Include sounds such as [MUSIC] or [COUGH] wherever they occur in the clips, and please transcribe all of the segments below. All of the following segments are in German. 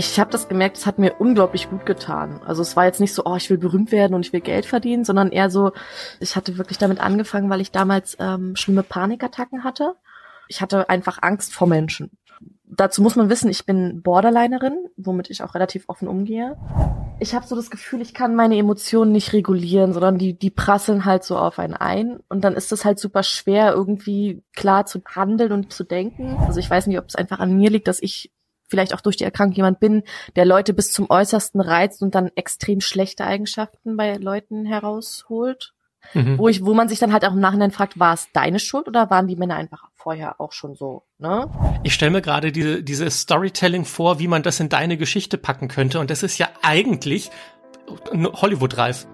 ich habe das gemerkt, es hat mir unglaublich gut getan. Also es war jetzt nicht so, oh, ich will berühmt werden und ich will Geld verdienen, sondern eher so, ich hatte wirklich damit angefangen, weil ich damals ähm, schlimme Panikattacken hatte. Ich hatte einfach Angst vor Menschen. Dazu muss man wissen, ich bin Borderlinerin, womit ich auch relativ offen umgehe. Ich habe so das Gefühl, ich kann meine Emotionen nicht regulieren, sondern die, die prasseln halt so auf einen ein. Und dann ist es halt super schwer, irgendwie klar zu handeln und zu denken. Also ich weiß nicht, ob es einfach an mir liegt, dass ich vielleicht auch durch die Erkrankung jemand bin, der Leute bis zum Äußersten reizt und dann extrem schlechte Eigenschaften bei Leuten herausholt. Mhm. Wo ich, wo man sich dann halt auch im Nachhinein fragt, war es deine Schuld oder waren die Männer einfach vorher auch schon so, ne? Ich stelle mir gerade diese, diese Storytelling vor, wie man das in deine Geschichte packen könnte. Und das ist ja eigentlich Hollywood-reif.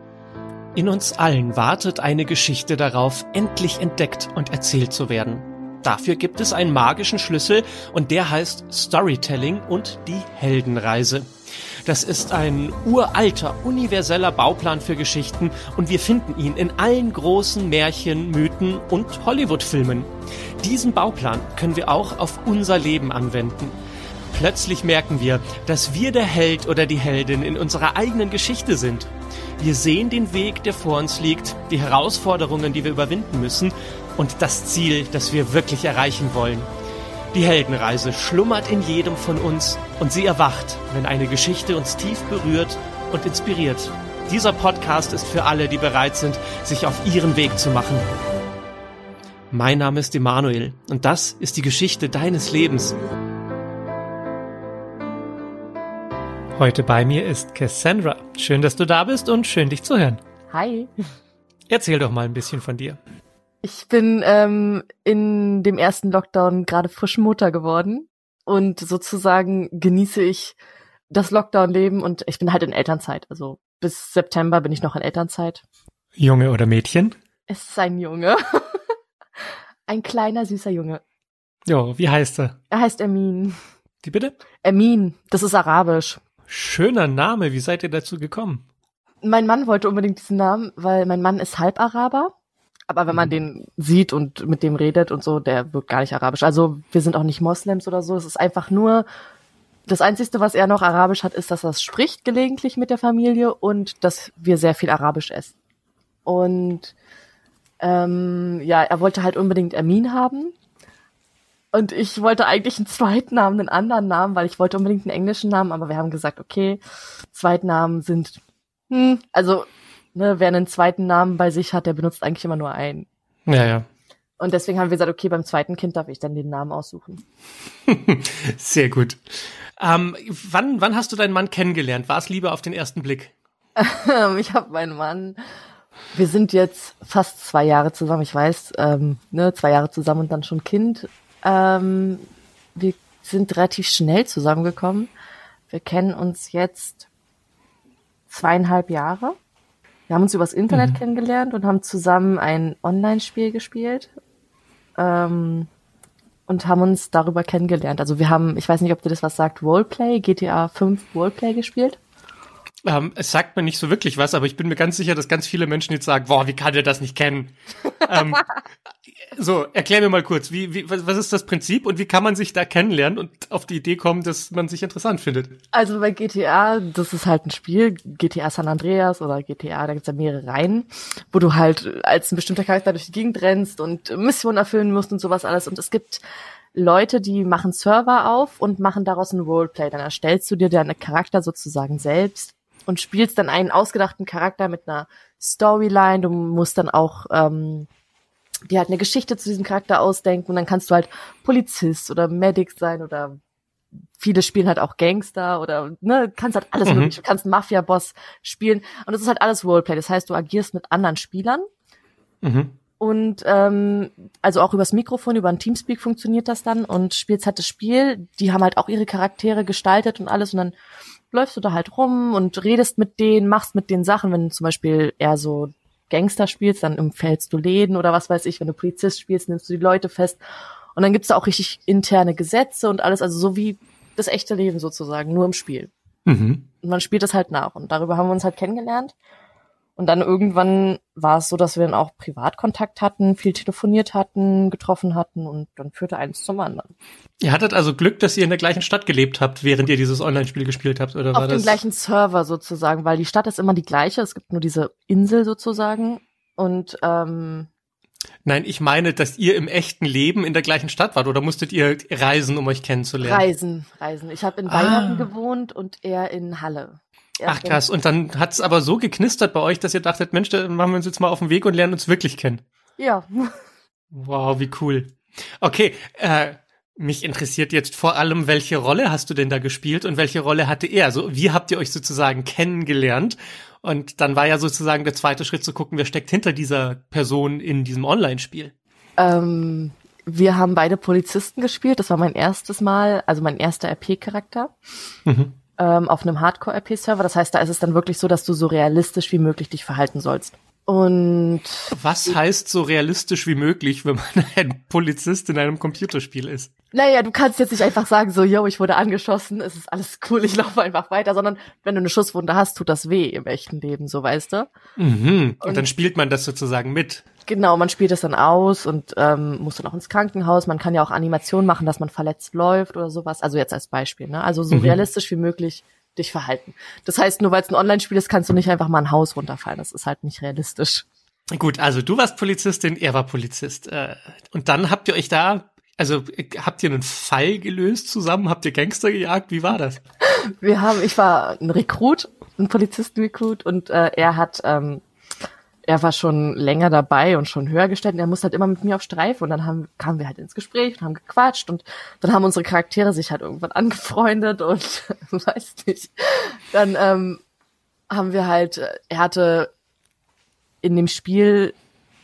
In uns allen wartet eine Geschichte darauf, endlich entdeckt und erzählt zu werden. Dafür gibt es einen magischen Schlüssel und der heißt Storytelling und die Heldenreise. Das ist ein uralter, universeller Bauplan für Geschichten und wir finden ihn in allen großen Märchen, Mythen und Hollywood-Filmen. Diesen Bauplan können wir auch auf unser Leben anwenden. Plötzlich merken wir, dass wir der Held oder die Heldin in unserer eigenen Geschichte sind. Wir sehen den Weg, der vor uns liegt, die Herausforderungen, die wir überwinden müssen und das Ziel, das wir wirklich erreichen wollen. Die Heldenreise schlummert in jedem von uns und sie erwacht, wenn eine Geschichte uns tief berührt und inspiriert. Dieser Podcast ist für alle, die bereit sind, sich auf ihren Weg zu machen. Mein Name ist Emanuel und das ist die Geschichte deines Lebens. Heute bei mir ist Cassandra. Schön, dass du da bist und schön, dich zu hören. Hi. Erzähl doch mal ein bisschen von dir. Ich bin ähm, in dem ersten Lockdown gerade frisch Mutter geworden und sozusagen genieße ich das Lockdown-Leben und ich bin halt in Elternzeit. Also bis September bin ich noch in Elternzeit. Junge oder Mädchen? Es ist ein Junge. [LAUGHS] ein kleiner, süßer Junge. Jo, wie heißt er? Er heißt Emin. Wie bitte? Emin, das ist arabisch. Schöner Name, wie seid ihr dazu gekommen? Mein Mann wollte unbedingt diesen Namen, weil mein Mann ist halb Araber aber wenn man mhm. den sieht und mit dem redet und so, der wirkt gar nicht arabisch. Also wir sind auch nicht Moslems oder so. Es ist einfach nur, das Einzige, was er noch arabisch hat, ist, dass er es spricht gelegentlich mit der Familie und dass wir sehr viel arabisch essen. Und ähm, ja, er wollte halt unbedingt Amin haben. Und ich wollte eigentlich einen zweiten Namen, einen anderen Namen, weil ich wollte unbedingt einen englischen Namen, aber wir haben gesagt, okay, Zweitnamen sind, hm, also ne, wer einen zweiten Namen bei sich hat, der benutzt eigentlich immer nur einen. Ja, ja. Und deswegen haben wir gesagt, okay, beim zweiten Kind darf ich dann den Namen aussuchen. [LAUGHS] Sehr gut. Ähm, wann, wann hast du deinen Mann kennengelernt? War es Liebe auf den ersten Blick? ich habe meinen Mann. Wir sind jetzt fast zwei Jahre zusammen. Ich weiß, ähm, ne, zwei Jahre zusammen und dann schon Kind. Ähm, wir sind relativ schnell zusammengekommen. Wir kennen uns jetzt zweieinhalb Jahre. Wir haben uns übers Internet mhm. kennengelernt und haben zusammen ein Online-Spiel gespielt. Ähm, und haben uns darüber kennengelernt. Also wir haben, ich weiß nicht, ob dir das was sagt, Roleplay, GTA 5 Roleplay gespielt. Ähm, es sagt mir nicht so wirklich was, aber ich bin mir ganz sicher, dass ganz viele Menschen jetzt sagen, boah, wie kann der das nicht kennen? [LAUGHS] ähm, so, erklär mir mal kurz, wie, wie, was ist das Prinzip und wie kann man sich da kennenlernen und auf die Idee kommen, dass man sich interessant findet? Also bei GTA, das ist halt ein Spiel, GTA San Andreas oder GTA, da gibt's ja mehrere Reihen, wo du halt als ein bestimmter Charakter durch die Gegend rennst und Missionen erfüllen musst und sowas alles. Und es gibt Leute, die machen Server auf und machen daraus ein Roleplay. Dann erstellst du dir deinen Charakter sozusagen selbst und spielst dann einen ausgedachten Charakter mit einer Storyline. Du musst dann auch ähm, dir halt eine Geschichte zu diesem Charakter ausdenken und dann kannst du halt Polizist oder Medic sein oder viele spielen halt auch Gangster oder ne, kannst halt alles mhm. mögliche. Du kannst Mafia-Boss spielen und das ist halt alles Roleplay. Das heißt, du agierst mit anderen Spielern. Mhm. Und ähm, also auch übers Mikrofon, über ein Teamspeak funktioniert das dann und spielst halt das Spiel. Die haben halt auch ihre Charaktere gestaltet und alles und dann läufst du da halt rum und redest mit denen, machst mit den Sachen, wenn du zum Beispiel eher so Gangster spielst, dann umfällst du Läden oder was weiß ich, wenn du Polizist spielst, nimmst du die Leute fest. Und dann gibt's da auch richtig interne Gesetze und alles, also so wie das echte Leben sozusagen, nur im Spiel. Mhm. Und man spielt das halt nach. Und darüber haben wir uns halt kennengelernt. Und dann irgendwann war es so, dass wir dann auch Privatkontakt hatten, viel telefoniert hatten, getroffen hatten und dann führte eins zum anderen. Ihr hattet also Glück, dass ihr in der gleichen Stadt gelebt habt, während ihr dieses Online-Spiel gespielt habt, oder Auf war dem das? gleichen Server sozusagen, weil die Stadt ist immer die gleiche. Es gibt nur diese Insel sozusagen. Und ähm, Nein, ich meine, dass ihr im echten Leben in der gleichen Stadt wart oder musstet ihr reisen, um euch kennenzulernen? Reisen, Reisen. Ich habe in Ah. Weihnachten gewohnt und er in Halle. Er Ach krass, und dann hat's aber so geknistert bei euch, dass ihr dachtet, Mensch, dann machen wir uns jetzt mal auf den Weg und lernen uns wirklich kennen. Ja. Wow, wie cool. Okay, äh, mich interessiert jetzt vor allem, welche Rolle hast du denn da gespielt und welche Rolle hatte er? Also wie habt ihr euch sozusagen kennengelernt? Und dann war ja sozusagen der zweite Schritt zu gucken, wer steckt hinter dieser Person in diesem Online-Spiel. Ähm, wir haben beide Polizisten gespielt. Das war mein erstes Mal, also mein erster RP-Charakter Mhm. Ähm, auf einem Hardcore-RP-Server. Das heißt, da ist es dann wirklich so, dass du so realistisch wie möglich dich verhalten sollst. Und Was heißt so realistisch wie möglich, wenn man [LAUGHS] ein Polizist in einem Computerspiel ist? naja, du kannst jetzt nicht einfach sagen, so, yo, ich wurde angeschossen, es ist alles cool, ich laufe einfach weiter, sondern wenn du eine Schusswunde hast, tut das weh im echten Leben, so weißt du. Mhm. Und, Und- dann spielt man das sozusagen mit. Genau, man spielt es dann aus und ähm, muss dann auch ins Krankenhaus. Man kann ja auch Animationen machen, dass man verletzt läuft oder sowas. Also jetzt als Beispiel, ne? Also so Mhm. realistisch wie möglich dich verhalten. Das heißt, nur weil es ein Online-Spiel ist, kannst du nicht einfach mal ein Haus runterfallen. Das ist halt nicht realistisch. Gut, also du warst Polizistin, er war Polizist. Äh, Und dann habt ihr euch da, also äh, habt ihr einen Fall gelöst zusammen? Habt ihr Gangster gejagt? Wie war das? Wir haben, ich war ein Rekrut, ein Polizisten-Rekrut und äh, er hat, ähm, er war schon länger dabei und schon höher gestellt und er musste halt immer mit mir auf Streife und dann haben, kamen wir halt ins Gespräch und haben gequatscht und dann haben unsere Charaktere sich halt irgendwann angefreundet und [LAUGHS] weiß nicht. Dann ähm, haben wir halt, er hatte in dem Spiel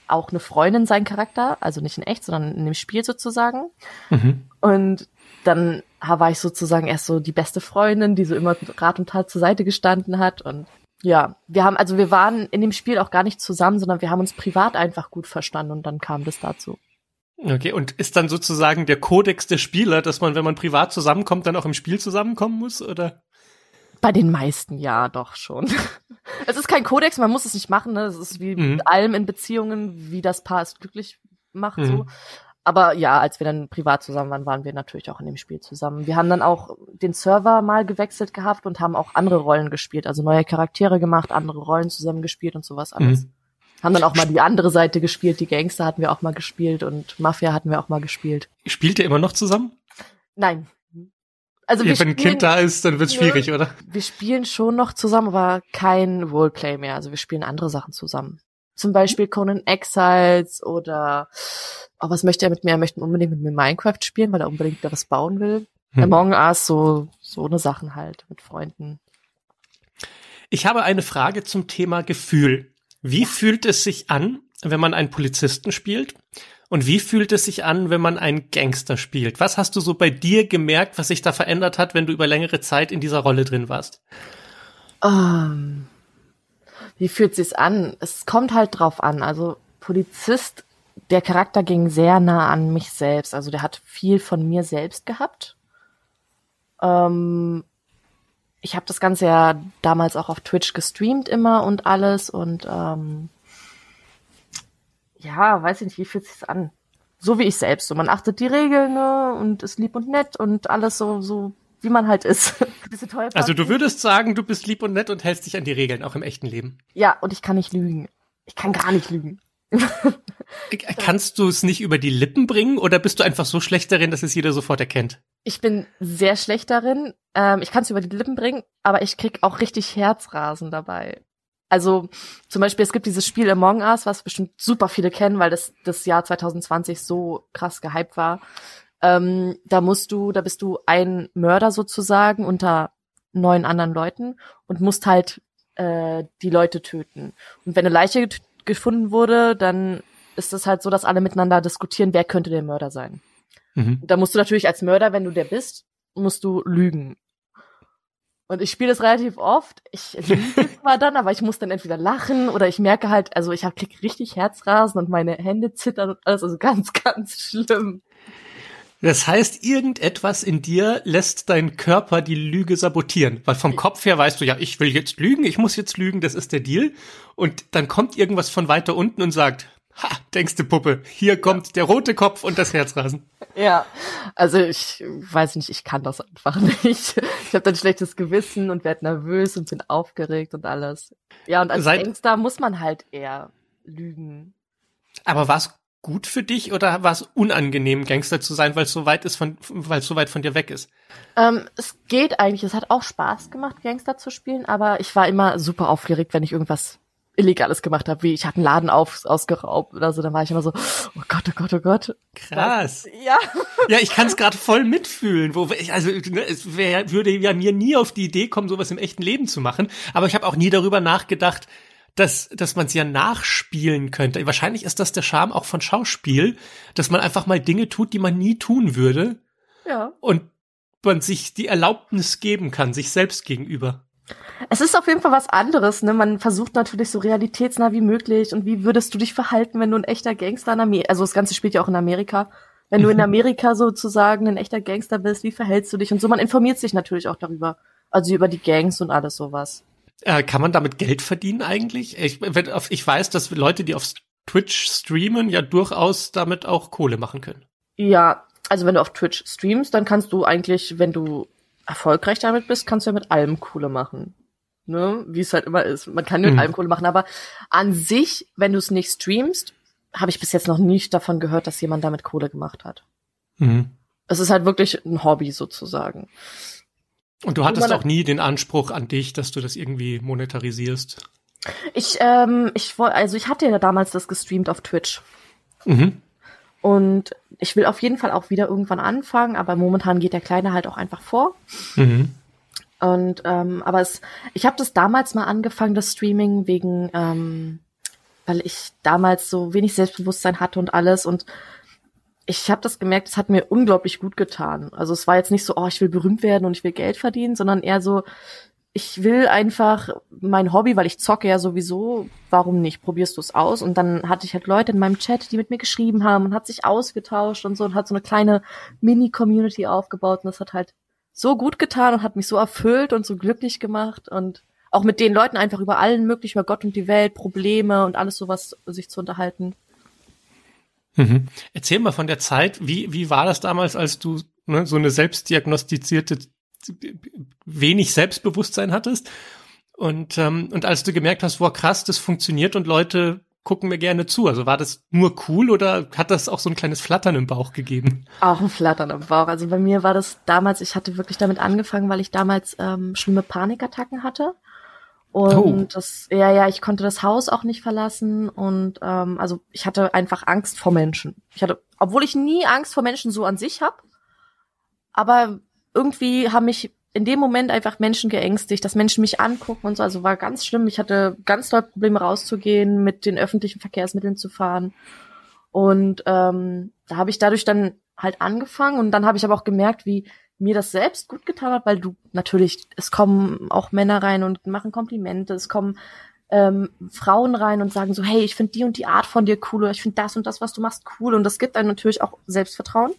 auch eine Freundin, sein Charakter, also nicht in echt, sondern in dem Spiel sozusagen. Mhm. Und dann war ich sozusagen erst so die beste Freundin, die so immer Rat und Tat zur Seite gestanden hat. Und ja, wir haben, also wir waren in dem Spiel auch gar nicht zusammen, sondern wir haben uns privat einfach gut verstanden und dann kam das dazu. Okay, und ist dann sozusagen der Kodex der Spieler, dass man, wenn man privat zusammenkommt, dann auch im Spiel zusammenkommen muss, oder? Bei den meisten ja doch schon. [LAUGHS] es ist kein Kodex, man muss es nicht machen, ne? Es ist wie Mhm. mit allem in Beziehungen, wie das Paar es glücklich macht, Mhm. so. Aber ja, als wir dann privat zusammen waren, waren wir natürlich auch in dem Spiel zusammen. Wir haben dann auch den Server mal gewechselt gehabt und haben auch andere Rollen gespielt, also neue Charaktere gemacht, andere Rollen zusammen gespielt und sowas alles. Mhm. Haben dann auch mal die andere Seite gespielt, die Gangster hatten wir auch mal gespielt und Mafia hatten wir auch mal gespielt. Spielt ihr immer noch zusammen? Nein. Also Ja, wenn ein Kind da ist, dann wird's schwierig, oder? wir spielen schon noch zusammen, aber kein Roleplay mehr. Also wir spielen andere Sachen zusammen. Zum Beispiel Conan Exiles oder oh, was möchte er mit mir? Er möchte unbedingt mit mir Minecraft spielen, weil er unbedingt wieder was bauen will. Hm. Among Us, so, so eine Sachen halt mit Freunden. Ich habe eine Frage zum Thema Gefühl. Wie fühlt es sich an, wenn man einen Polizisten spielt? Und wie fühlt es sich an, wenn man einen Gangster spielt? Was hast du so bei dir gemerkt, was sich da verändert hat, wenn du über längere Zeit in dieser Rolle drin warst? Ähm, wie fühlt sich's an? Es kommt halt drauf an. Also Polizist, der Charakter ging sehr nah an mich selbst. Also der hat viel von mir selbst gehabt. Ähm, ich habe das Ganze ja damals auch auf Twitch gestreamt immer und alles und ähm, ja, weiß ich nicht, wie fühlt sich's an? So wie ich selbst. So, man achtet die Regeln ne, und ist lieb und nett und alles so, so wie man halt ist. [LAUGHS] Bisschen teuer. Also du würdest sagen, du bist lieb und nett und hältst dich an die Regeln, auch im echten Leben. Ja, und ich kann nicht lügen. Ich kann gar nicht lügen. Kannst du es nicht über die Lippen bringen oder bist du einfach so schlecht darin, dass es jeder sofort erkennt? Ich bin sehr schlecht darin. Ähm, ich kann es über die Lippen bringen, aber ich krieg auch richtig Herzrasen dabei. Also zum Beispiel, es gibt dieses Spiel Among Us, was bestimmt super viele kennen, weil das das Jahr 2020 so krass gehypt war. Ähm, da musst du, da bist du ein Mörder sozusagen unter neun anderen Leuten und musst halt äh, die Leute töten. Und wenn eine Leiche gefunden wurde, dann ist es halt so, dass alle miteinander diskutieren, wer könnte der Mörder sein. Mhm. Da musst du natürlich als Mörder, wenn du der bist, musst du lügen. Und ich spiele das relativ oft. Ich [LAUGHS] lüge zwar dann, aber ich muss dann entweder lachen oder ich merke halt, also ich hab, krieg richtig Herzrasen und meine Hände zittern und alles, also ganz, [LAUGHS] ganz schlimm. Das heißt, irgendetwas in dir lässt deinen Körper die Lüge sabotieren. Weil vom Kopf her weißt du, ja, ich will jetzt lügen, ich muss jetzt lügen, das ist der Deal. Und dann kommt irgendwas von weiter unten und sagt, ha, denkst du Puppe, hier kommt der rote Kopf und das Herzrasen. Ja, also ich weiß nicht, ich kann das einfach nicht. Ich habe dann schlechtes Gewissen und werde nervös und bin aufgeregt und alles. Ja, und als Seit Gangster muss man halt eher lügen. Aber was gut für dich oder war es unangenehm, Gangster zu sein, weil es so weit ist von, weil es so weit von dir weg ist? Ähm, es geht eigentlich. Es hat auch Spaß gemacht, Gangster zu spielen, aber ich war immer super aufgeregt, wenn ich irgendwas Illegales gemacht habe, wie ich hatte einen Laden auf, ausgeraubt oder so, dann war ich immer so, oh Gott, oh Gott, oh Gott. Krass. Ja. Ja, ich kann es gerade voll mitfühlen. Wo ich, also ne, es wär, würde ja mir nie auf die Idee kommen, sowas im echten Leben zu machen. Aber ich habe auch nie darüber nachgedacht, dass, dass man es ja nachspielen könnte. Wahrscheinlich ist das der Charme auch von Schauspiel, dass man einfach mal Dinge tut, die man nie tun würde. Ja. Und man sich die Erlaubnis geben kann, sich selbst gegenüber. Es ist auf jeden Fall was anderes, ne? Man versucht natürlich so realitätsnah wie möglich und wie würdest du dich verhalten, wenn du ein echter Gangster in Amerika, also das Ganze spielt ja auch in Amerika. Wenn du in Amerika sozusagen ein echter Gangster bist, wie verhältst du dich? Und so, man informiert sich natürlich auch darüber. Also über die Gangs und alles sowas. Äh, kann man damit Geld verdienen eigentlich? Ich, ich weiß, dass Leute, die auf Twitch streamen, ja durchaus damit auch Kohle machen können. Ja, also wenn du auf Twitch streamst, dann kannst du eigentlich, wenn du erfolgreich damit bist, kannst du ja mit allem Kohle machen. Ne? Wie es halt immer ist. Man kann mit mhm. allem Kohle machen, aber an sich, wenn du es nicht streamst, habe ich bis jetzt noch nicht davon gehört, dass jemand damit Kohle gemacht hat. Mhm. Es ist halt wirklich ein Hobby sozusagen. Und du hattest auch nie den Anspruch an dich, dass du das irgendwie monetarisierst? Ich, ähm, ich wollte, also ich hatte ja damals das gestreamt auf Twitch. Mhm. Und ich will auf jeden Fall auch wieder irgendwann anfangen, aber momentan geht der Kleine halt auch einfach vor. Mhm. Und ähm, aber es, ich habe das damals mal angefangen, das Streaming, wegen, ähm, weil ich damals so wenig Selbstbewusstsein hatte und alles und ich habe das gemerkt, es hat mir unglaublich gut getan. Also es war jetzt nicht so, oh, ich will berühmt werden und ich will Geld verdienen, sondern eher so, ich will einfach mein Hobby, weil ich zocke ja sowieso, warum nicht? Probierst du es aus? Und dann hatte ich halt Leute in meinem Chat, die mit mir geschrieben haben und hat sich ausgetauscht und so und hat so eine kleine Mini-Community aufgebaut und das hat halt so gut getan und hat mich so erfüllt und so glücklich gemacht und auch mit den Leuten einfach über allen möglichen, über Gott und die Welt, Probleme und alles sowas sich zu unterhalten. Mhm. Erzähl mal von der Zeit, wie, wie war das damals, als du ne, so eine selbstdiagnostizierte wenig Selbstbewusstsein hattest und, ähm, und als du gemerkt hast, wow krass, das funktioniert und Leute gucken mir gerne zu. Also war das nur cool oder hat das auch so ein kleines Flattern im Bauch gegeben? Auch ein Flattern im Bauch. Also bei mir war das damals, ich hatte wirklich damit angefangen, weil ich damals ähm, schlimme Panikattacken hatte. Und oh. das, ja, ja, ich konnte das Haus auch nicht verlassen und ähm, also ich hatte einfach Angst vor Menschen. Ich hatte, obwohl ich nie Angst vor Menschen so an sich habe, aber irgendwie haben mich in dem Moment einfach Menschen geängstigt, dass Menschen mich angucken und so. Also war ganz schlimm. Ich hatte ganz doll Probleme rauszugehen, mit den öffentlichen Verkehrsmitteln zu fahren. Und ähm, da habe ich dadurch dann halt angefangen und dann habe ich aber auch gemerkt, wie mir das selbst gut getan hat, weil du natürlich, es kommen auch Männer rein und machen Komplimente, es kommen ähm, Frauen rein und sagen so, hey, ich finde die und die Art von dir cool oder ich finde das und das, was du machst, cool. Und das gibt einem natürlich auch Selbstvertrauen.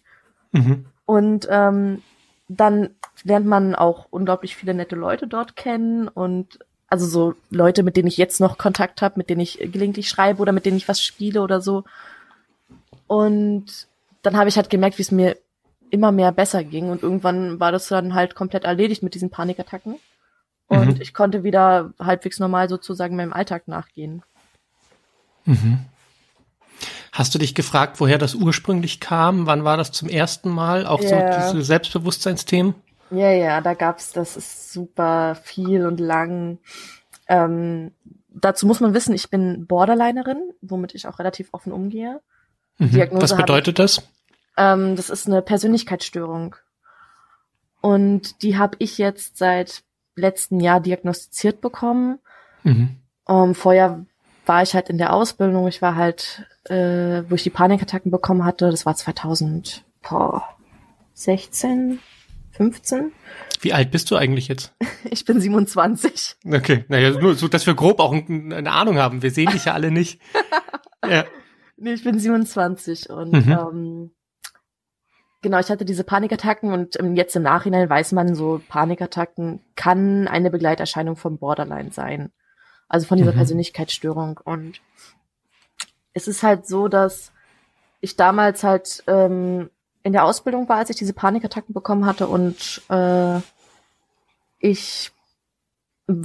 Mhm. Und ähm, dann lernt man auch unglaublich viele nette Leute dort kennen und also so Leute, mit denen ich jetzt noch Kontakt habe, mit denen ich gelegentlich schreibe oder mit denen ich was spiele oder so. Und dann habe ich halt gemerkt, wie es mir immer mehr besser ging und irgendwann war das dann halt komplett erledigt mit diesen Panikattacken und mhm. ich konnte wieder halbwegs normal sozusagen meinem Alltag nachgehen. Mhm. Hast du dich gefragt, woher das ursprünglich kam? Wann war das zum ersten Mal? Auch yeah. so diese Selbstbewusstseinsthemen? Ja, ja, da gab's, das ist super viel und lang. Ähm, dazu muss man wissen, ich bin Borderlinerin, womit ich auch relativ offen umgehe. Mhm. Was bedeutet das? Ähm, das ist eine Persönlichkeitsstörung. Und die habe ich jetzt seit letzten Jahr diagnostiziert bekommen. Mhm. Ähm, vorher war ich halt in der Ausbildung. Ich war halt äh, wo ich die Panikattacken bekommen hatte, das war 2016, 15. Wie alt bist du eigentlich jetzt? [LAUGHS] Ich bin 27. Okay, naja, nur so, dass wir grob auch eine Ahnung haben. Wir sehen dich ja alle nicht. [LAUGHS] ja. Nee, ich bin 27 und mhm. ähm, Genau, ich hatte diese Panikattacken und ähm, jetzt im Nachhinein weiß man so, Panikattacken kann eine Begleiterscheinung vom Borderline sein. Also von dieser mhm. Persönlichkeitsstörung. Und es ist halt so, dass ich damals halt ähm, in der Ausbildung war, als ich diese Panikattacken bekommen hatte und äh, ich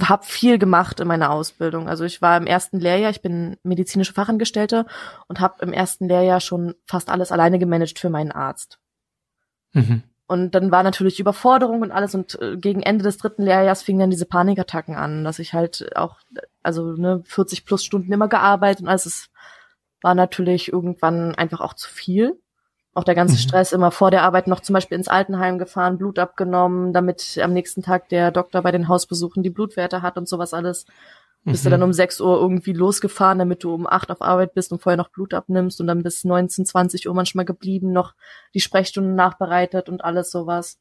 habe viel gemacht in meiner Ausbildung. Also ich war im ersten Lehrjahr, ich bin medizinische Fachangestellte und habe im ersten Lehrjahr schon fast alles alleine gemanagt für meinen Arzt. Mhm. Und dann war natürlich Überforderung und alles und äh, gegen Ende des dritten Lehrjahrs fingen dann diese Panikattacken an, dass ich halt auch, also ne, 40 plus Stunden immer gearbeitet und alles, es war natürlich irgendwann einfach auch zu viel. Auch der ganze mhm. Stress immer vor der Arbeit noch zum Beispiel ins Altenheim gefahren, Blut abgenommen, damit am nächsten Tag der Doktor bei den Hausbesuchen die Blutwerte hat und sowas alles. Bist du dann mhm. um 6 Uhr irgendwie losgefahren, damit du um 8 auf Arbeit bist und vorher noch Blut abnimmst und dann bis 19, 20 Uhr manchmal geblieben, noch die Sprechstunden nachbereitet und alles sowas.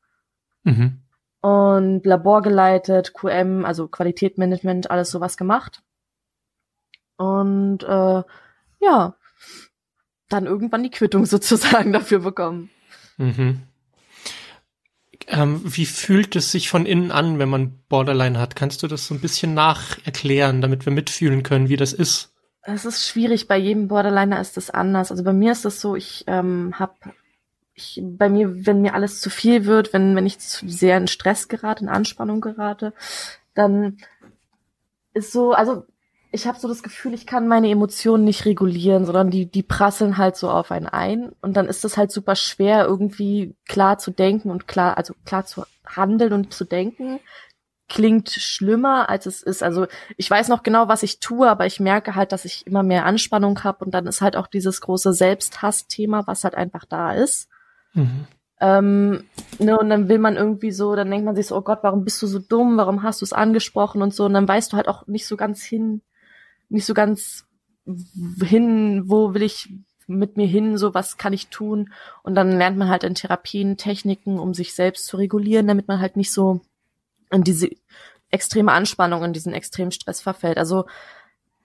Mhm. Und Labor geleitet, QM, also Qualitätsmanagement, alles sowas gemacht. Und äh, ja, dann irgendwann die Quittung [LAUGHS] sozusagen dafür bekommen. Mhm. Ähm, wie fühlt es sich von innen an, wenn man Borderline hat? Kannst du das so ein bisschen nacherklären, damit wir mitfühlen können, wie das ist? Es ist schwierig. Bei jedem Borderliner ist es anders. Also bei mir ist es so, ich ähm, habe ich, bei mir, wenn mir alles zu viel wird, wenn, wenn ich zu sehr in Stress gerate, in Anspannung gerate, dann ist so, also ich habe so das Gefühl, ich kann meine Emotionen nicht regulieren, sondern die, die prasseln halt so auf einen ein. Und dann ist es halt super schwer, irgendwie klar zu denken und klar, also klar zu handeln und zu denken. Klingt schlimmer, als es ist. Also ich weiß noch genau, was ich tue, aber ich merke halt, dass ich immer mehr Anspannung habe und dann ist halt auch dieses große Selbsthass-Thema, was halt einfach da ist. Mhm. Ähm, ne, und dann will man irgendwie so, dann denkt man sich so, oh Gott, warum bist du so dumm, warum hast du es angesprochen und so, und dann weißt du halt auch nicht so ganz hin, nicht so ganz hin, wo will ich mit mir hin, so was kann ich tun. Und dann lernt man halt in Therapien Techniken, um sich selbst zu regulieren, damit man halt nicht so in diese extreme Anspannung, in diesen extremen Stress verfällt. Also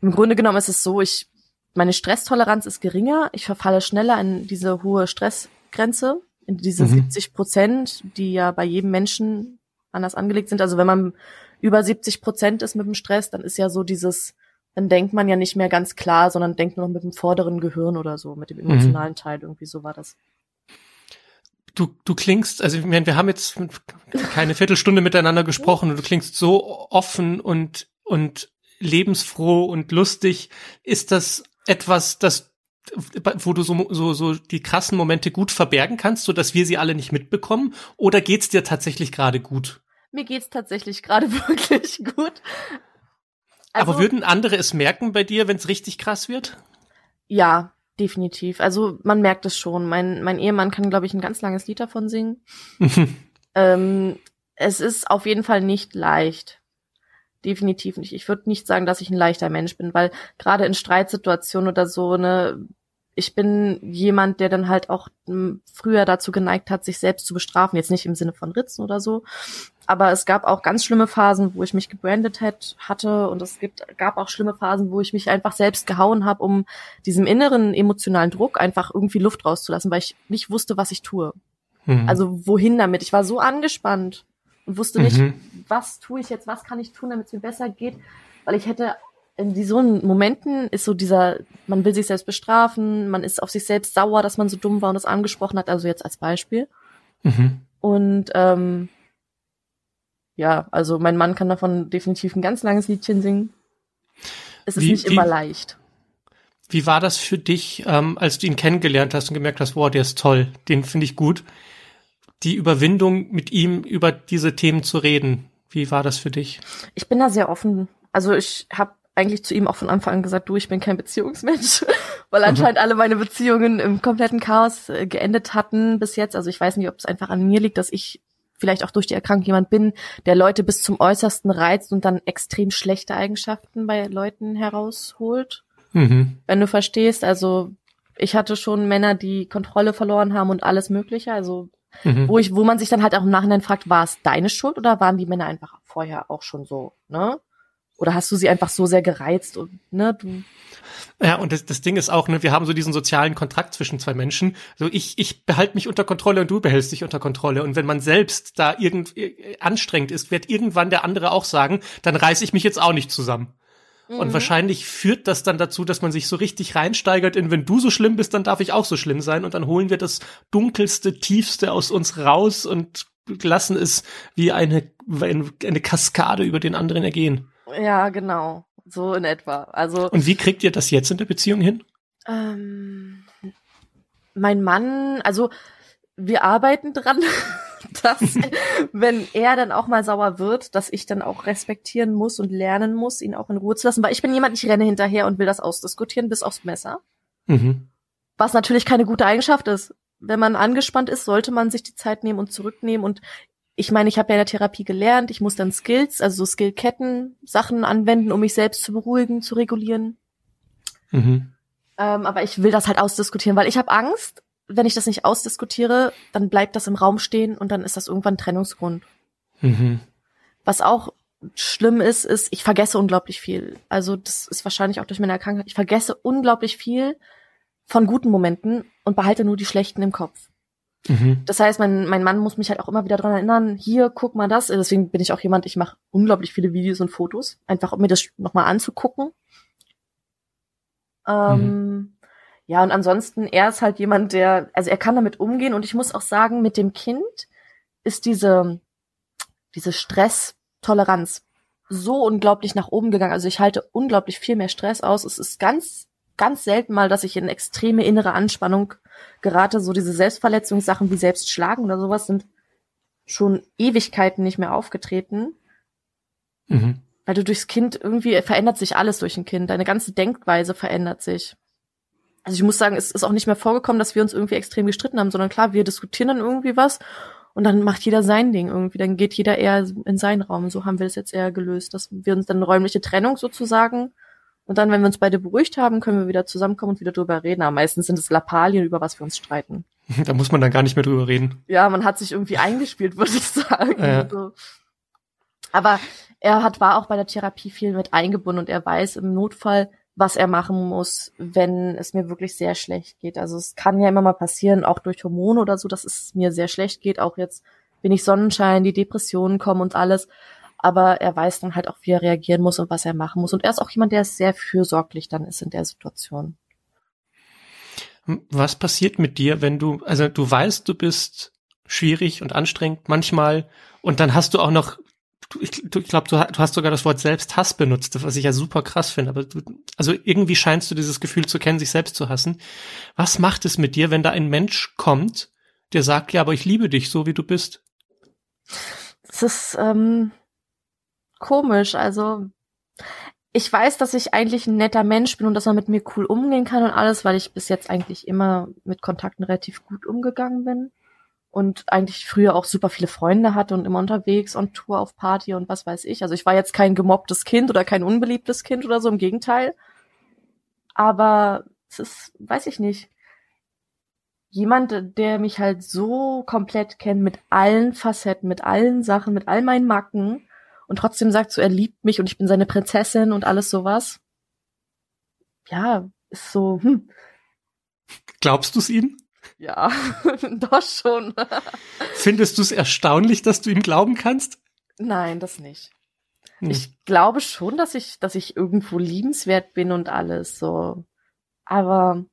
im Grunde genommen ist es so, ich, meine Stresstoleranz ist geringer, ich verfalle schneller in diese hohe Stressgrenze, in diese mhm. 70 Prozent, die ja bei jedem Menschen anders angelegt sind. Also wenn man über 70 Prozent ist mit dem Stress, dann ist ja so dieses dann denkt man ja nicht mehr ganz klar, sondern denkt nur noch mit dem vorderen Gehirn oder so, mit dem mhm. emotionalen mhm. Teil, irgendwie so war das. Du, du klingst, also ich meine, wir haben jetzt keine Viertelstunde miteinander gesprochen und du klingst so offen und, und lebensfroh und lustig. Ist das etwas, das wo du so, so, so die krassen Momente gut verbergen kannst, so dass wir sie alle nicht mitbekommen? Oder geht's dir tatsächlich gerade gut? Mir geht's tatsächlich gerade [LAUGHS] wirklich gut. Also, Aber würden andere es merken bei dir, wenn es richtig krass wird? Ja, definitiv. Also man merkt es schon. Mein, mein Ehemann kann, glaube ich, ein ganz langes Lied davon singen. [LAUGHS] ähm, es ist auf jeden Fall nicht leicht. Definitiv nicht. Ich würde nicht sagen, dass ich ein leichter Mensch bin, weil gerade in Streitsituationen oder so, ne, ich bin jemand, der dann halt auch hm, früher dazu geneigt hat, sich selbst zu bestrafen. Jetzt nicht im Sinne von Ritzen oder so. Aber es gab auch ganz schlimme Phasen, wo ich mich gebrandet hat, hatte. Und es gibt, gab auch schlimme Phasen, wo ich mich einfach selbst gehauen habe, um diesem inneren emotionalen Druck einfach irgendwie Luft rauszulassen, weil ich nicht wusste, was ich tue. Mhm. Also wohin damit? Ich war so angespannt und wusste nicht, mhm. was tue ich jetzt, was kann ich tun, damit es mir besser geht. Weil ich hätte in so Momenten ist so dieser, man will sich selbst bestrafen, man ist auf sich selbst sauer, dass man so dumm war und das angesprochen hat, also jetzt als Beispiel. Mhm. Und ähm, ja, also mein Mann kann davon definitiv ein ganz langes Liedchen singen. Es ist wie, nicht immer leicht. Wie war das für dich, ähm, als du ihn kennengelernt hast und gemerkt hast, wow, der ist toll, den finde ich gut. Die Überwindung, mit ihm über diese Themen zu reden, wie war das für dich? Ich bin da sehr offen. Also ich habe eigentlich zu ihm auch von Anfang an gesagt, du, ich bin kein Beziehungsmensch, [LAUGHS] weil anscheinend alle meine Beziehungen im kompletten Chaos äh, geendet hatten bis jetzt. Also ich weiß nicht, ob es einfach an mir liegt, dass ich vielleicht auch durch die Erkrankung jemand bin, der Leute bis zum Äußersten reizt und dann extrem schlechte Eigenschaften bei Leuten herausholt. Mhm. Wenn du verstehst, also ich hatte schon Männer, die Kontrolle verloren haben und alles Mögliche. Also mhm. wo ich, wo man sich dann halt auch im Nachhinein fragt, war es deine Schuld oder waren die Männer einfach vorher auch schon so, ne? Oder hast du sie einfach so sehr gereizt und, ne, du ja, und das, das Ding ist auch, ne, wir haben so diesen sozialen Kontrakt zwischen zwei Menschen. So ich, ich behalte mich unter Kontrolle und du behältst dich unter Kontrolle. Und wenn man selbst da irgend äh, anstrengend ist, wird irgendwann der andere auch sagen, dann reiße ich mich jetzt auch nicht zusammen. Mhm. Und wahrscheinlich führt das dann dazu, dass man sich so richtig reinsteigert in, wenn du so schlimm bist, dann darf ich auch so schlimm sein. Und dann holen wir das dunkelste, tiefste aus uns raus und lassen es wie eine, eine Kaskade über den anderen ergehen. Ja, genau. So in etwa. Also. Und wie kriegt ihr das jetzt in der Beziehung hin? Ähm, mein Mann, also wir arbeiten dran, [LAUGHS] dass [LAUGHS] wenn er dann auch mal sauer wird, dass ich dann auch respektieren muss und lernen muss, ihn auch in Ruhe zu lassen, weil ich bin jemand, ich renne hinterher und will das ausdiskutieren bis aufs Messer. Mhm. Was natürlich keine gute Eigenschaft ist. Wenn man angespannt ist, sollte man sich die Zeit nehmen und zurücknehmen und ich meine, ich habe ja in der Therapie gelernt, ich muss dann Skills, also so Skillketten, Sachen anwenden, um mich selbst zu beruhigen, zu regulieren. Mhm. Ähm, aber ich will das halt ausdiskutieren, weil ich habe Angst, wenn ich das nicht ausdiskutiere, dann bleibt das im Raum stehen und dann ist das irgendwann Trennungsgrund. Mhm. Was auch schlimm ist, ist, ich vergesse unglaublich viel. Also das ist wahrscheinlich auch durch meine Erkrankung. Ich vergesse unglaublich viel von guten Momenten und behalte nur die schlechten im Kopf. Mhm. Das heißt, mein, mein Mann muss mich halt auch immer wieder dran erinnern, hier, guck mal das. Deswegen bin ich auch jemand, ich mache unglaublich viele Videos und Fotos, einfach um mir das nochmal anzugucken. Ähm, mhm. Ja, und ansonsten, er ist halt jemand, der, also er kann damit umgehen und ich muss auch sagen, mit dem Kind ist diese, diese Stresstoleranz so unglaublich nach oben gegangen. Also ich halte unglaublich viel mehr Stress aus. Es ist ganz ganz selten mal, dass ich in extreme innere Anspannung gerate. So diese Selbstverletzungssachen wie Selbstschlagen oder sowas sind schon Ewigkeiten nicht mehr aufgetreten. Mhm. Weil du durchs Kind irgendwie verändert sich alles durch ein Kind. Deine ganze Denkweise verändert sich. Also ich muss sagen, es ist auch nicht mehr vorgekommen, dass wir uns irgendwie extrem gestritten haben, sondern klar, wir diskutieren dann irgendwie was und dann macht jeder sein Ding irgendwie. Dann geht jeder eher in seinen Raum. So haben wir das jetzt eher gelöst, dass wir uns dann räumliche Trennung sozusagen und dann, wenn wir uns beide beruhigt haben, können wir wieder zusammenkommen und wieder drüber reden. Aber meistens sind es Lappalien, über was wir uns streiten. [LAUGHS] Da muss man dann gar nicht mehr drüber reden. Ja, man hat sich irgendwie eingespielt, [LAUGHS] würde ich sagen. Ja. So. Aber er hat, war auch bei der Therapie viel mit eingebunden und er weiß im Notfall, was er machen muss, wenn es mir wirklich sehr schlecht geht. Also es kann ja immer mal passieren, auch durch Hormone oder so, dass es mir sehr schlecht geht. Auch jetzt bin ich Sonnenschein, die Depressionen kommen und alles aber er weiß dann halt auch, wie er reagieren muss und was er machen muss. Und er ist auch jemand, der sehr fürsorglich dann ist in der Situation. Was passiert mit dir, wenn du, also du weißt, du bist schwierig und anstrengend manchmal und dann hast du auch noch, ich, ich glaube, du, du, hast sogar das Wort Selbsthass benutzt, was ich ja super krass finde, aber du, also irgendwie scheinst du dieses Gefühl zu kennen, sich selbst zu hassen. Was macht es mit dir, wenn da ein Mensch kommt, der sagt, ja, aber ich liebe dich so, wie du bist? Das ist, ähm, komisch. Also ich weiß, dass ich eigentlich ein netter Mensch bin und dass man mit mir cool umgehen kann und alles, weil ich bis jetzt eigentlich immer mit Kontakten relativ gut umgegangen bin und eigentlich früher auch super viele Freunde hatte und immer unterwegs on Tour auf Party und was weiß ich. Also ich war jetzt kein gemobbtes Kind oder kein unbeliebtes Kind oder so, im Gegenteil. Aber es ist, weiß ich nicht. Jemand, der mich halt so komplett kennt mit allen Facetten, mit allen Sachen, mit all meinen Macken und trotzdem sagt so, er liebt mich und ich bin seine Prinzessin und alles sowas. Ja, ist so, hm. Glaubst du es ihm? Ja, [LAUGHS] doch schon. Findest du es erstaunlich, dass du ihm glauben kannst? Nein, das nicht. Hm. Ich glaube schon, dass ich, dass ich irgendwo liebenswert bin und alles so. Aber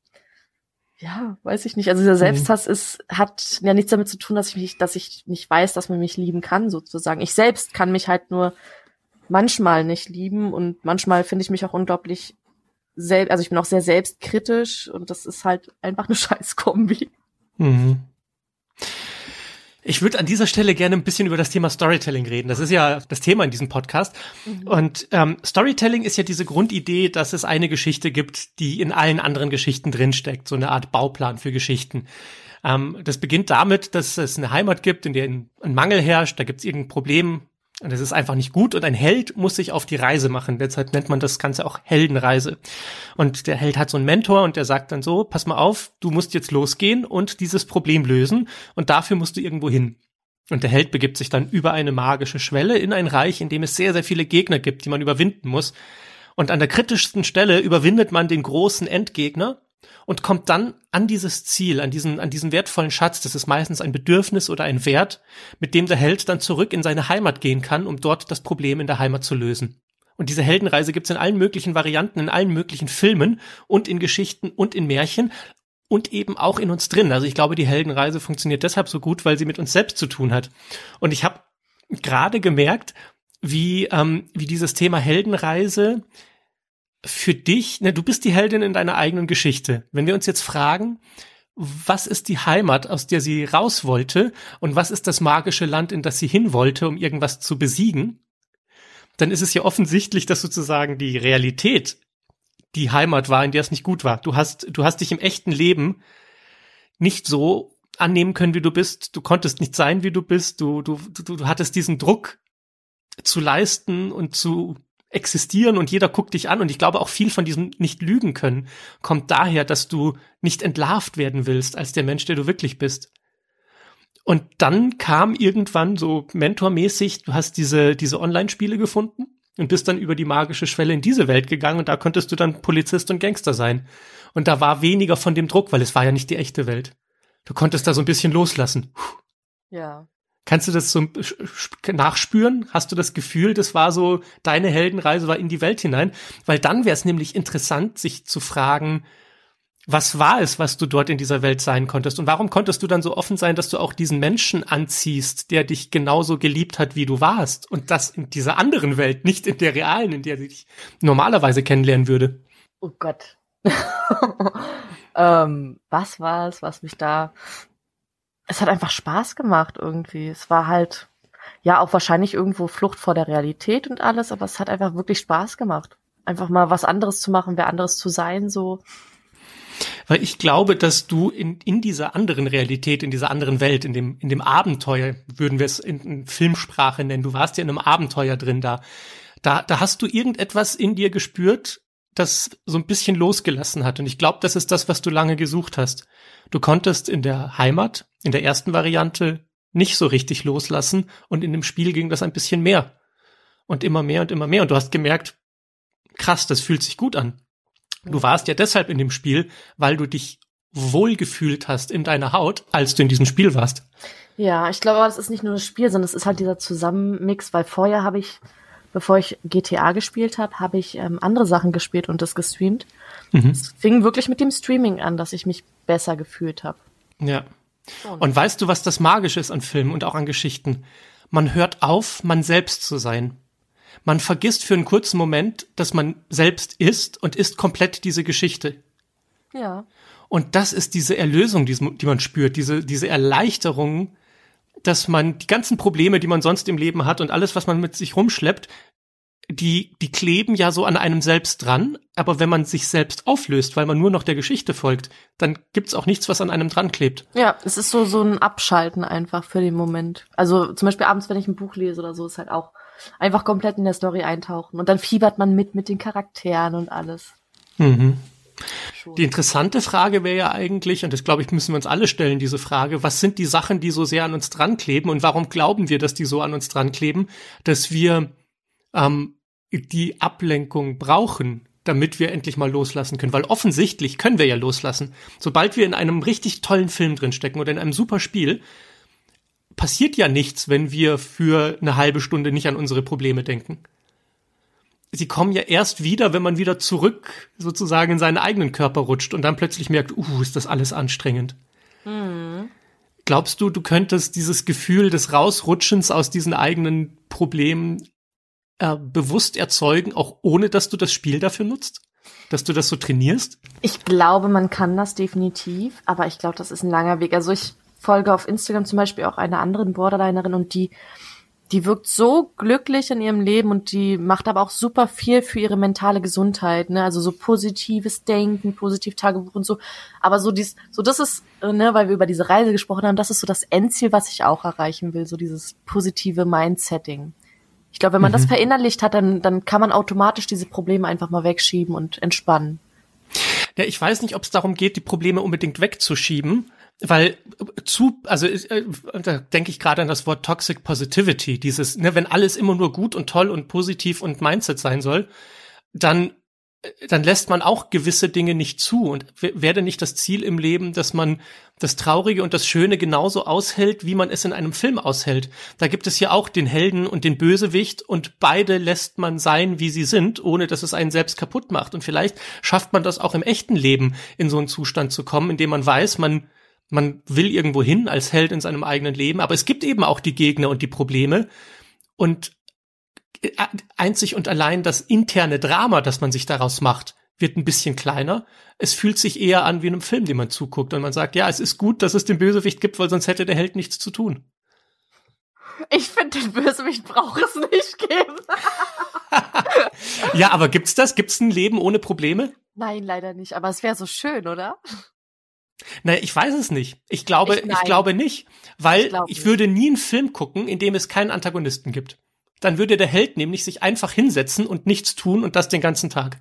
ja, weiß ich nicht. Also dieser mhm. Selbsthass ist, hat ja nichts damit zu tun, dass ich mich, dass ich nicht weiß, dass man mich lieben kann, sozusagen. Ich selbst kann mich halt nur manchmal nicht lieben und manchmal finde ich mich auch unglaublich selbst, also ich bin auch sehr selbstkritisch und das ist halt einfach eine [LAUGHS] Scheißkombi. Mhm. Ich würde an dieser Stelle gerne ein bisschen über das Thema Storytelling reden. Das ist ja das Thema in diesem Podcast. Mhm. Und ähm, Storytelling ist ja diese Grundidee, dass es eine Geschichte gibt, die in allen anderen Geschichten drinsteckt. So eine Art Bauplan für Geschichten. Ähm, das beginnt damit, dass es eine Heimat gibt, in der ein Mangel herrscht. Da gibt es irgendein Problem, und das ist einfach nicht gut. Und ein Held muss sich auf die Reise machen. Deshalb nennt man das Ganze auch Heldenreise. Und der Held hat so einen Mentor und der sagt dann so, pass mal auf, du musst jetzt losgehen und dieses Problem lösen. Und dafür musst du irgendwo hin. Und der Held begibt sich dann über eine magische Schwelle in ein Reich, in dem es sehr, sehr viele Gegner gibt, die man überwinden muss. Und an der kritischsten Stelle überwindet man den großen Endgegner und kommt dann an dieses Ziel, an diesen, an diesen wertvollen Schatz, das ist meistens ein Bedürfnis oder ein Wert, mit dem der Held dann zurück in seine Heimat gehen kann, um dort das Problem in der Heimat zu lösen. Und diese Heldenreise gibt's in allen möglichen Varianten, in allen möglichen Filmen und in Geschichten und in Märchen und eben auch in uns drin. Also ich glaube, die Heldenreise funktioniert deshalb so gut, weil sie mit uns selbst zu tun hat. Und ich habe gerade gemerkt, wie, ähm, wie dieses Thema Heldenreise für dich, ne, du bist die Heldin in deiner eigenen Geschichte. Wenn wir uns jetzt fragen, was ist die Heimat, aus der sie raus wollte und was ist das magische Land, in das sie hin wollte, um irgendwas zu besiegen, dann ist es ja offensichtlich, dass sozusagen die Realität die Heimat war, in der es nicht gut war. Du hast, du hast dich im echten Leben nicht so annehmen können, wie du bist. Du konntest nicht sein, wie du bist. Du, du, du, du hattest diesen Druck zu leisten und zu existieren und jeder guckt dich an und ich glaube auch viel von diesem nicht lügen können kommt daher, dass du nicht entlarvt werden willst als der Mensch, der du wirklich bist. Und dann kam irgendwann so mentormäßig, du hast diese, diese Online-Spiele gefunden und bist dann über die magische Schwelle in diese Welt gegangen und da konntest du dann Polizist und Gangster sein. Und da war weniger von dem Druck, weil es war ja nicht die echte Welt. Du konntest da so ein bisschen loslassen. Ja. Kannst du das so nachspüren? Hast du das Gefühl, das war so, deine Heldenreise war in die Welt hinein? Weil dann wäre es nämlich interessant, sich zu fragen, was war es, was du dort in dieser Welt sein konntest? Und warum konntest du dann so offen sein, dass du auch diesen Menschen anziehst, der dich genauso geliebt hat, wie du warst? Und das in dieser anderen Welt, nicht in der realen, in der sie dich normalerweise kennenlernen würde. Oh Gott. [LAUGHS] ähm, was war es, was mich da es hat einfach Spaß gemacht irgendwie. Es war halt, ja, auch wahrscheinlich irgendwo Flucht vor der Realität und alles, aber es hat einfach wirklich Spaß gemacht. Einfach mal was anderes zu machen, wer anderes zu sein, so. Weil ich glaube, dass du in, in dieser anderen Realität, in dieser anderen Welt, in dem, in dem Abenteuer, würden wir es in, in Filmsprache nennen, du warst ja in einem Abenteuer drin da. Da, da hast du irgendetwas in dir gespürt, das so ein bisschen losgelassen hat. Und ich glaube, das ist das, was du lange gesucht hast. Du konntest in der Heimat, in der ersten Variante, nicht so richtig loslassen und in dem Spiel ging das ein bisschen mehr. Und immer mehr und immer mehr. Und du hast gemerkt, krass, das fühlt sich gut an. Du warst ja deshalb in dem Spiel, weil du dich wohlgefühlt hast in deiner Haut, als du in diesem Spiel warst. Ja, ich glaube, das ist nicht nur das Spiel, sondern es ist halt dieser Zusammenmix, weil vorher habe ich bevor ich GTA gespielt habe, habe ich ähm, andere Sachen gespielt und das gestreamt. Mhm. Es fing wirklich mit dem Streaming an, dass ich mich besser gefühlt habe. Ja. Und weißt du, was das Magische ist an Filmen und auch an Geschichten? Man hört auf, man selbst zu sein. Man vergisst für einen kurzen Moment, dass man selbst ist und ist komplett diese Geschichte. Ja. Und das ist diese Erlösung, die, die man spürt, diese, diese Erleichterung, dass man die ganzen Probleme, die man sonst im Leben hat und alles, was man mit sich rumschleppt, die, die kleben ja so an einem selbst dran, aber wenn man sich selbst auflöst, weil man nur noch der Geschichte folgt, dann gibt's auch nichts, was an einem dran klebt. Ja, es ist so, so ein Abschalten einfach für den Moment. Also zum Beispiel abends, wenn ich ein Buch lese oder so, ist halt auch einfach komplett in der Story eintauchen und dann fiebert man mit mit den Charakteren und alles. Mhm. Die interessante Frage wäre ja eigentlich, und das glaube ich, müssen wir uns alle stellen, diese Frage, was sind die Sachen, die so sehr an uns dran kleben und warum glauben wir, dass die so an uns dran kleben, dass wir ähm, die Ablenkung brauchen, damit wir endlich mal loslassen können. Weil offensichtlich können wir ja loslassen. Sobald wir in einem richtig tollen Film drinstecken oder in einem super Spiel, passiert ja nichts, wenn wir für eine halbe Stunde nicht an unsere Probleme denken sie kommen ja erst wieder, wenn man wieder zurück sozusagen in seinen eigenen Körper rutscht und dann plötzlich merkt, uh, ist das alles anstrengend. Mhm. Glaubst du, du könntest dieses Gefühl des Rausrutschens aus diesen eigenen Problemen äh, bewusst erzeugen, auch ohne dass du das Spiel dafür nutzt? Dass du das so trainierst? Ich glaube, man kann das definitiv, aber ich glaube, das ist ein langer Weg. Also ich folge auf Instagram zum Beispiel auch einer anderen Borderlinerin und die die wirkt so glücklich in ihrem Leben und die macht aber auch super viel für ihre mentale Gesundheit, ne? Also so positives Denken, positiv Tagebuch und so. Aber so dies, so das ist, ne, weil wir über diese Reise gesprochen haben, das ist so das Endziel, was ich auch erreichen will, so dieses positive Mindsetting. Ich glaube, wenn man mhm. das verinnerlicht hat, dann, dann kann man automatisch diese Probleme einfach mal wegschieben und entspannen. Ja, ich weiß nicht, ob es darum geht, die Probleme unbedingt wegzuschieben, weil zu, also äh, da denke ich gerade an das Wort Toxic Positivity, dieses, ne, wenn alles immer nur gut und toll und positiv und Mindset sein soll, dann dann lässt man auch gewisse Dinge nicht zu und werde nicht das Ziel im Leben, dass man das Traurige und das Schöne genauso aushält, wie man es in einem Film aushält. Da gibt es ja auch den Helden und den Bösewicht und beide lässt man sein, wie sie sind, ohne dass es einen selbst kaputt macht. Und vielleicht schafft man das auch im echten Leben, in so einen Zustand zu kommen, in dem man weiß, man man will irgendwo hin als Held in seinem eigenen Leben, aber es gibt eben auch die Gegner und die Probleme. Und äh, einzig und allein das interne Drama, das man sich daraus macht, wird ein bisschen kleiner. Es fühlt sich eher an wie in einem Film, den man zuguckt und man sagt, ja, es ist gut, dass es den Bösewicht gibt, weil sonst hätte der Held nichts zu tun. Ich finde, den Bösewicht braucht es nicht geben. [LAUGHS] ja, aber gibt's das? Gibt's ein Leben ohne Probleme? Nein, leider nicht. Aber es wäre so schön, oder? Naja, ich weiß es nicht. Ich glaube, ich, ich glaube nicht, weil ich, ich würde nie einen Film gucken, in dem es keinen Antagonisten gibt. Dann würde der Held nämlich sich einfach hinsetzen und nichts tun und das den ganzen Tag.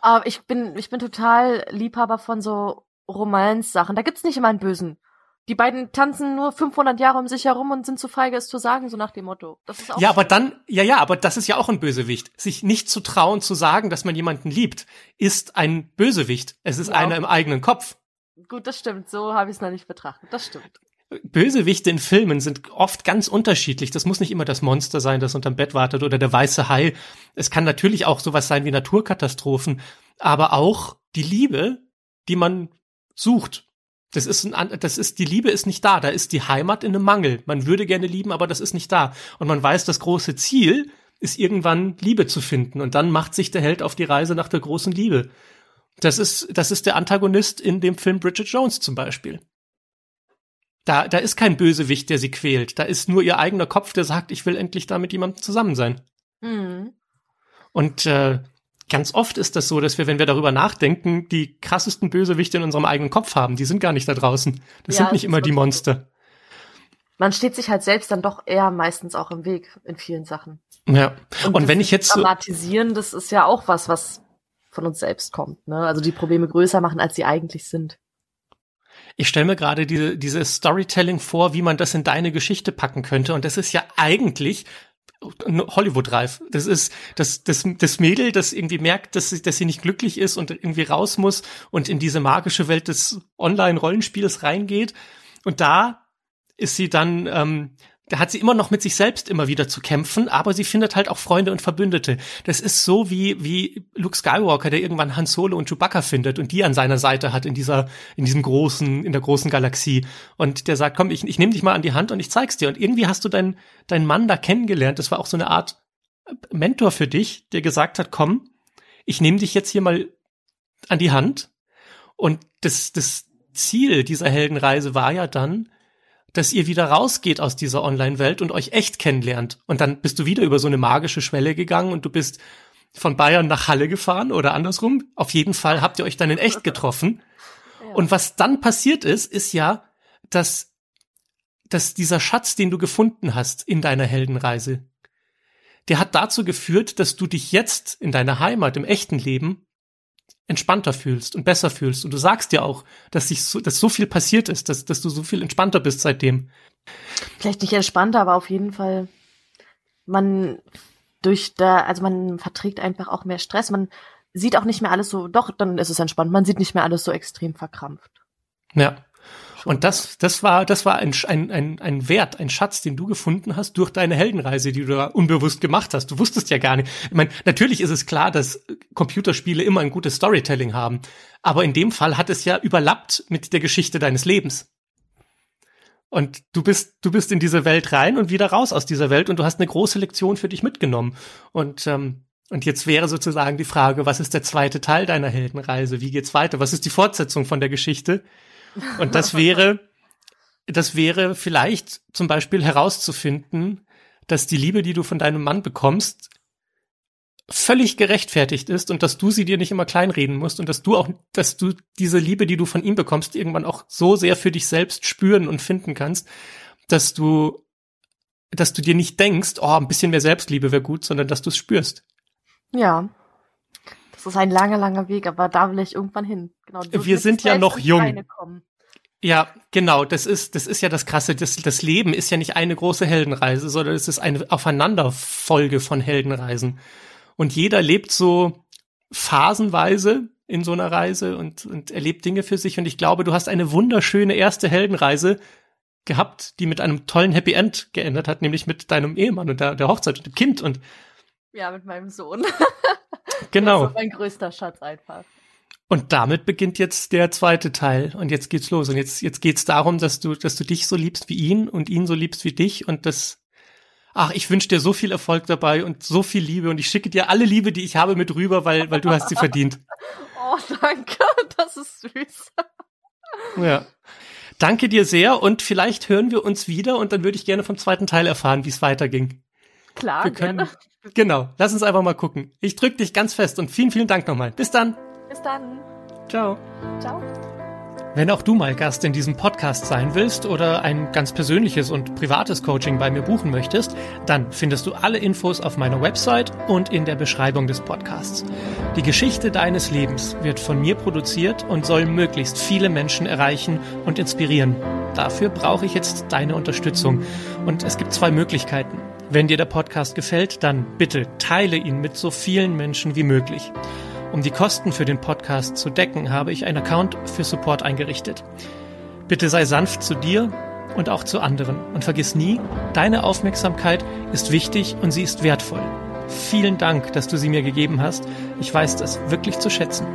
Aber ich bin, ich bin total Liebhaber von so Romance-Sachen. Da gibt's nicht immer einen Bösen. Die beiden tanzen nur 500 Jahre um sich herum und sind zu feige, es zu sagen, so nach dem Motto. Das ist auch ja, aber dann, ja, ja, aber das ist ja auch ein Bösewicht. Sich nicht zu trauen, zu sagen, dass man jemanden liebt, ist ein Bösewicht. Es ist ja. einer im eigenen Kopf. Gut, das stimmt. So habe ich es noch nicht betrachtet. Das stimmt. Bösewichte in Filmen sind oft ganz unterschiedlich. Das muss nicht immer das Monster sein, das unterm Bett wartet oder der weiße Hai. Es kann natürlich auch sowas sein wie Naturkatastrophen, aber auch die Liebe, die man sucht. Das ist, ein, das ist, die Liebe ist nicht da. Da ist die Heimat in einem Mangel. Man würde gerne lieben, aber das ist nicht da. Und man weiß, das große Ziel ist irgendwann Liebe zu finden. Und dann macht sich der Held auf die Reise nach der großen Liebe. Das ist, das ist der Antagonist in dem Film Bridget Jones zum Beispiel. Da, da ist kein Bösewicht, der sie quält. Da ist nur ihr eigener Kopf, der sagt, ich will endlich da mit jemandem zusammen sein. Mhm. Und äh, ganz oft ist das so, dass wir, wenn wir darüber nachdenken, die krassesten Bösewichte in unserem eigenen Kopf haben. Die sind gar nicht da draußen. Das ja, sind nicht immer die Monster. Man steht sich halt selbst dann doch eher meistens auch im Weg in vielen Sachen. Ja. Und, Und wenn ich jetzt so dramatisieren, das ist ja auch was, was von uns selbst kommt. Ne? Also die Probleme größer machen, als sie eigentlich sind. Ich stelle mir gerade diese, diese Storytelling vor, wie man das in deine Geschichte packen könnte. Und das ist ja eigentlich Hollywood-reif. Das ist das, das, das Mädel, das irgendwie merkt, dass sie, dass sie nicht glücklich ist und irgendwie raus muss und in diese magische Welt des Online-Rollenspiels reingeht. Und da ist sie dann ähm, da hat sie immer noch mit sich selbst immer wieder zu kämpfen, aber sie findet halt auch Freunde und Verbündete. Das ist so wie, wie Luke Skywalker, der irgendwann Han Solo und Chewbacca findet und die an seiner Seite hat in dieser, in diesem großen, in der großen Galaxie. Und der sagt, komm, ich, ich nehme dich mal an die Hand und ich zeig's dir. Und irgendwie hast du deinen, deinen Mann da kennengelernt. Das war auch so eine Art Mentor für dich, der gesagt hat, komm, ich nehme dich jetzt hier mal an die Hand. Und das, das Ziel dieser Heldenreise war ja dann, dass ihr wieder rausgeht aus dieser Online-Welt und euch echt kennenlernt. Und dann bist du wieder über so eine magische Schwelle gegangen und du bist von Bayern nach Halle gefahren oder andersrum. Auf jeden Fall habt ihr euch dann in echt getroffen. Ja. Und was dann passiert ist, ist ja, dass, dass dieser Schatz, den du gefunden hast in deiner Heldenreise, der hat dazu geführt, dass du dich jetzt in deiner Heimat, im echten Leben, entspannter fühlst und besser fühlst. Und du sagst ja auch, dass sich so, dass so viel passiert ist, dass, dass du so viel entspannter bist seitdem. Vielleicht nicht entspannter, aber auf jeden Fall man durch da, also man verträgt einfach auch mehr Stress. Man sieht auch nicht mehr alles so, doch, dann ist es entspannt. Man sieht nicht mehr alles so extrem verkrampft. Ja. Und das, das war, das war ein, ein, ein, Wert, ein Schatz, den du gefunden hast durch deine Heldenreise, die du da unbewusst gemacht hast. Du wusstest ja gar nicht. Ich meine, natürlich ist es klar, dass Computerspiele immer ein gutes Storytelling haben. Aber in dem Fall hat es ja überlappt mit der Geschichte deines Lebens. Und du bist, du bist in diese Welt rein und wieder raus aus dieser Welt und du hast eine große Lektion für dich mitgenommen. Und, ähm, und jetzt wäre sozusagen die Frage, was ist der zweite Teil deiner Heldenreise? Wie geht's weiter? Was ist die Fortsetzung von der Geschichte? Und das wäre, das wäre vielleicht zum Beispiel herauszufinden, dass die Liebe, die du von deinem Mann bekommst, völlig gerechtfertigt ist und dass du sie dir nicht immer kleinreden musst und dass du auch, dass du diese Liebe, die du von ihm bekommst, irgendwann auch so sehr für dich selbst spüren und finden kannst, dass du, dass du dir nicht denkst, oh, ein bisschen mehr Selbstliebe wäre gut, sondern dass du es spürst. Ja. Das ist ein langer, langer Weg, aber da will ich irgendwann hin. Genau, wir sind ja noch jung. Ja, genau, das ist, das ist ja das Krasse. Das, das Leben ist ja nicht eine große Heldenreise, sondern es ist eine Aufeinanderfolge von Heldenreisen. Und jeder lebt so phasenweise in so einer Reise und, und erlebt Dinge für sich. Und ich glaube, du hast eine wunderschöne erste Heldenreise gehabt, die mit einem tollen Happy End geendet hat, nämlich mit deinem Ehemann und der, der Hochzeit und dem Kind und ja, mit meinem Sohn. [LAUGHS] Genau. mein größter Schatz einfach. Und damit beginnt jetzt der zweite Teil und jetzt geht's los und jetzt jetzt geht's darum, dass du dass du dich so liebst wie ihn und ihn so liebst wie dich und das Ach, ich wünsche dir so viel Erfolg dabei und so viel Liebe und ich schicke dir alle Liebe, die ich habe, mit rüber, weil weil du hast sie verdient. [LAUGHS] Oh, danke, das ist süß. Ja. Danke dir sehr und vielleicht hören wir uns wieder und dann würde ich gerne vom zweiten Teil erfahren, wie es weiterging. Klar, wir können, gerne. Genau, lass uns einfach mal gucken. Ich drück dich ganz fest und vielen, vielen Dank nochmal. Bis dann. Bis dann. Ciao. Ciao. Wenn auch du mal Gast in diesem Podcast sein willst oder ein ganz persönliches und privates Coaching bei mir buchen möchtest, dann findest du alle Infos auf meiner Website und in der Beschreibung des Podcasts. Die Geschichte deines Lebens wird von mir produziert und soll möglichst viele Menschen erreichen und inspirieren. Dafür brauche ich jetzt deine Unterstützung. Und es gibt zwei Möglichkeiten. Wenn dir der Podcast gefällt, dann bitte teile ihn mit so vielen Menschen wie möglich. Um die Kosten für den Podcast zu decken, habe ich einen Account für Support eingerichtet. Bitte sei sanft zu dir und auch zu anderen und vergiss nie, deine Aufmerksamkeit ist wichtig und sie ist wertvoll. Vielen Dank, dass du sie mir gegeben hast. Ich weiß das wirklich zu schätzen.